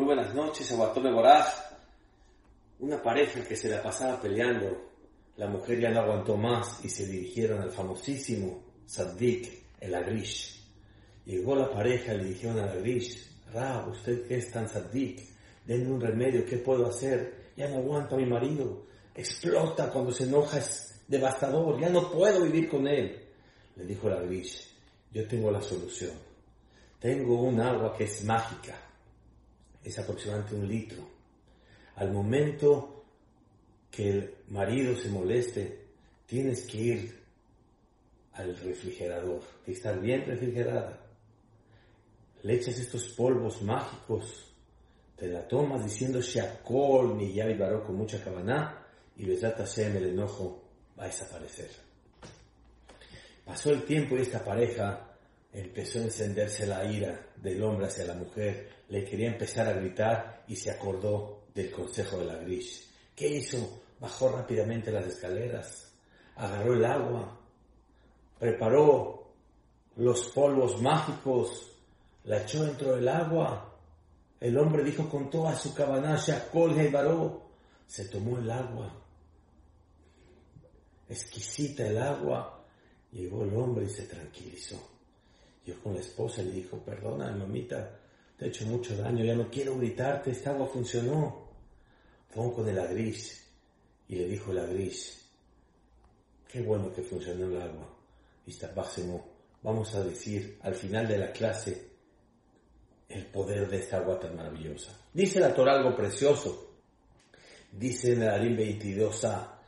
Muy buenas noches, Aguatome Boraj. Una pareja que se la pasaba peleando. La mujer ya no aguantó más y se dirigieron al famosísimo Saddik, el Agrish. Llegó la pareja y le dijeron al Agrish, Rab, usted que es tan Saddik, denme un remedio, ¿qué puedo hacer? Ya no aguanto a mi marido. Explota cuando se enoja, es devastador, ya no puedo vivir con él. Le dijo el Agrish, yo tengo la solución. Tengo un agua que es mágica es aproximadamente un litro. Al momento que el marido se moleste, tienes que ir al refrigerador, que está bien refrigerada. Le echas estos polvos mágicos, te la tomas diciendo Shakol, ni y Baró con mucha cabana, y trata Hashem, el enojo va a desaparecer. Pasó el tiempo y esta pareja empezó a encenderse la ira del hombre hacia la mujer, le quería empezar a gritar y se acordó del consejo de la Grish. ¿Qué hizo? Bajó rápidamente las escaleras, agarró el agua, preparó los polvos mágicos, la echó dentro del agua. El hombre dijo con toda su cabanacha, colga y varó, se tomó el agua. Exquisita el agua. Llegó el hombre y se tranquilizó. Con la esposa le dijo, perdona, mamita, te he hecho mucho daño, ya no quiero gritarte, esta agua funcionó. Fue con el agris y le dijo el agris, qué bueno que funcionó el agua. Y vamos a decir al final de la clase el poder de esta agua tan maravillosa. Dice la Torah algo precioso. Dice en el Arim 22a,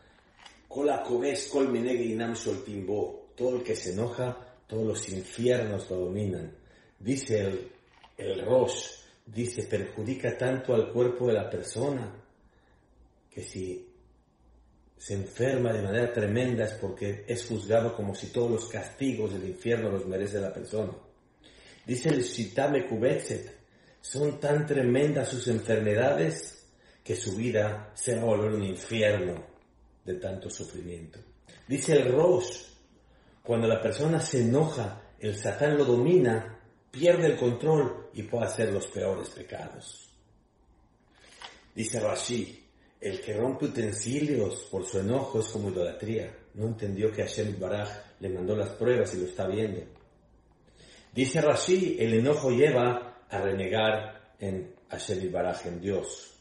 todo el que se enoja todos los infiernos lo dominan. Dice el, el Rosh, dice, perjudica tanto al cuerpo de la persona que si se enferma de manera tremenda es porque es juzgado como si todos los castigos del infierno los merece la persona. Dice el Shitame Kubetzet, son tan tremendas sus enfermedades que su vida se va a volver un infierno de tanto sufrimiento. Dice el Rosh, cuando la persona se enoja, el satán lo domina, pierde el control y puede hacer los peores pecados. Dice Rashi, el que rompe utensilios por su enojo es como idolatría. No entendió que Hashem Baraj le mandó las pruebas y lo está viendo. Dice Rashi, el enojo lleva a renegar en Hashem Baraj, en Dios.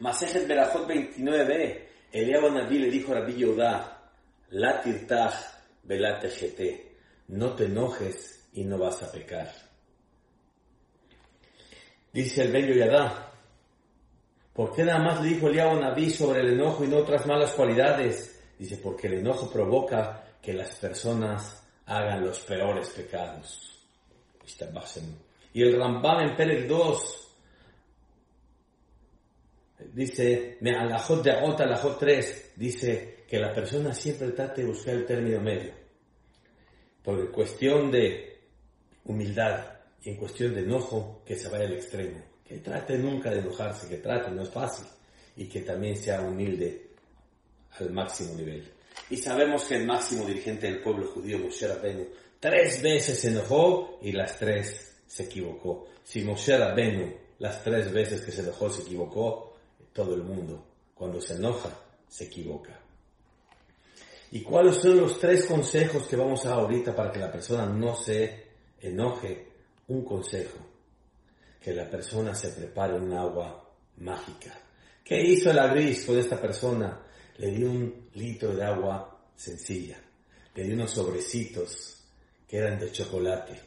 Masejet Berajot 29, Eliab Naví le dijo a Rabbi Yodá, la tirtaj no te enojes y no vas a pecar. Dice el bello Yadá, ¿por qué nada más le dijo Eliab Naví sobre el enojo y no otras malas cualidades? Dice, porque el enojo provoca que las personas hagan los peores pecados. Y el Rambam en Pérez 2 dice, me alajot de Agota, alajot 3, dice, que la persona siempre trate de buscar el término medio. Porque en cuestión de humildad y en cuestión de enojo, que se vaya al extremo. Que trate nunca de enojarse, que trate, no es fácil. Y que también sea humilde al máximo nivel. Y sabemos que el máximo dirigente del pueblo judío, Moshe Rabbeinu, tres veces se enojó y las tres se equivocó. Si Moshe Rabbeinu las tres veces que se enojó se equivocó, todo el mundo cuando se enoja se equivoca. ¿Y cuáles son los tres consejos que vamos a dar ahorita para que la persona no se enoje? Un consejo, que la persona se prepare un agua mágica. ¿Qué hizo el agris con esta persona? Le dio un litro de agua sencilla, le dio unos sobrecitos que eran de chocolate.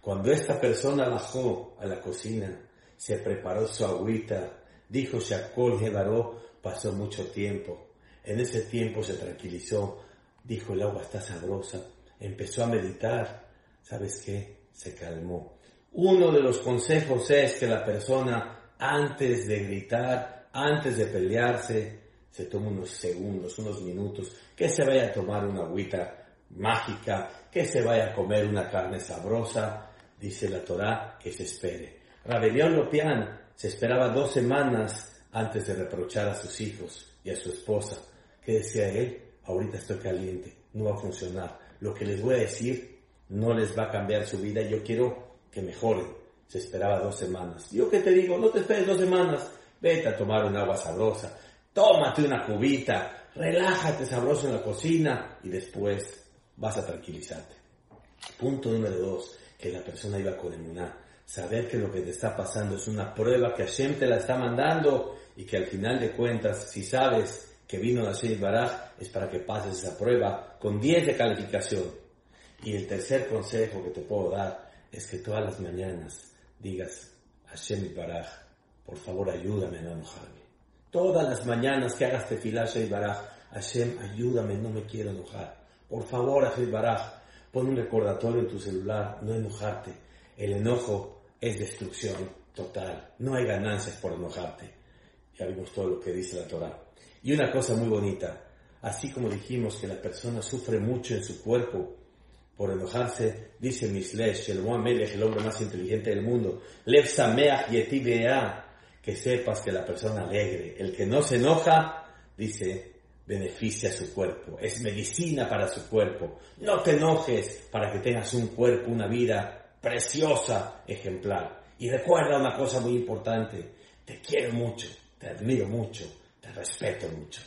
Cuando esta persona bajó a la cocina, se preparó su agüita, dijo Shakol Gebaró, pasó mucho tiempo. En ese tiempo se tranquilizó, dijo el agua está sabrosa, empezó a meditar, ¿sabes qué? Se calmó. Uno de los consejos es que la persona antes de gritar, antes de pelearse, se tome unos segundos, unos minutos, que se vaya a tomar una agüita mágica, que se vaya a comer una carne sabrosa, dice la Torá, que se espere. Rabelión Lopián se esperaba dos semanas antes de reprochar a sus hijos y a su esposa. ¿Qué decía él? Ahorita estoy caliente, no va a funcionar. Lo que les voy a decir no les va a cambiar su vida. Yo quiero que mejoren. Se esperaba dos semanas. Yo que te digo, no te esperes dos semanas. Vete a tomar un agua sabrosa. Tómate una cubita. Relájate sabroso en la cocina y después vas a tranquilizarte. Punto número dos, que la persona iba con emuná. Saber que lo que te está pasando es una prueba que Hashem te la está mandando y que al final de cuentas, si sabes que vino Hashem Baraj, es para que pases esa prueba con 10 de calificación. Y el tercer consejo que te puedo dar es que todas las mañanas digas, Hashem Baraj, por favor ayúdame a no enojarme. Todas las mañanas que hagas tefilá Hashem Baraj, Hashem ayúdame, no me quiero enojar. Por favor, Hashem Baraj, pon un recordatorio en tu celular, no enojarte. El enojo es destrucción total. No hay ganancias por enojarte. Ya vimos todo lo que dice la Torah. Y una cosa muy bonita, así como dijimos que la persona sufre mucho en su cuerpo por enojarse, dice Mislesh, el Melech, el hombre más inteligente del mundo, Lev Sameach que sepas que la persona alegre, el que no se enoja, dice, beneficia su cuerpo, es medicina para su cuerpo. No te enojes para que tengas un cuerpo, una vida preciosa, ejemplar. Y recuerda una cosa muy importante, te quiero mucho, te admiro mucho, te respeto mucho.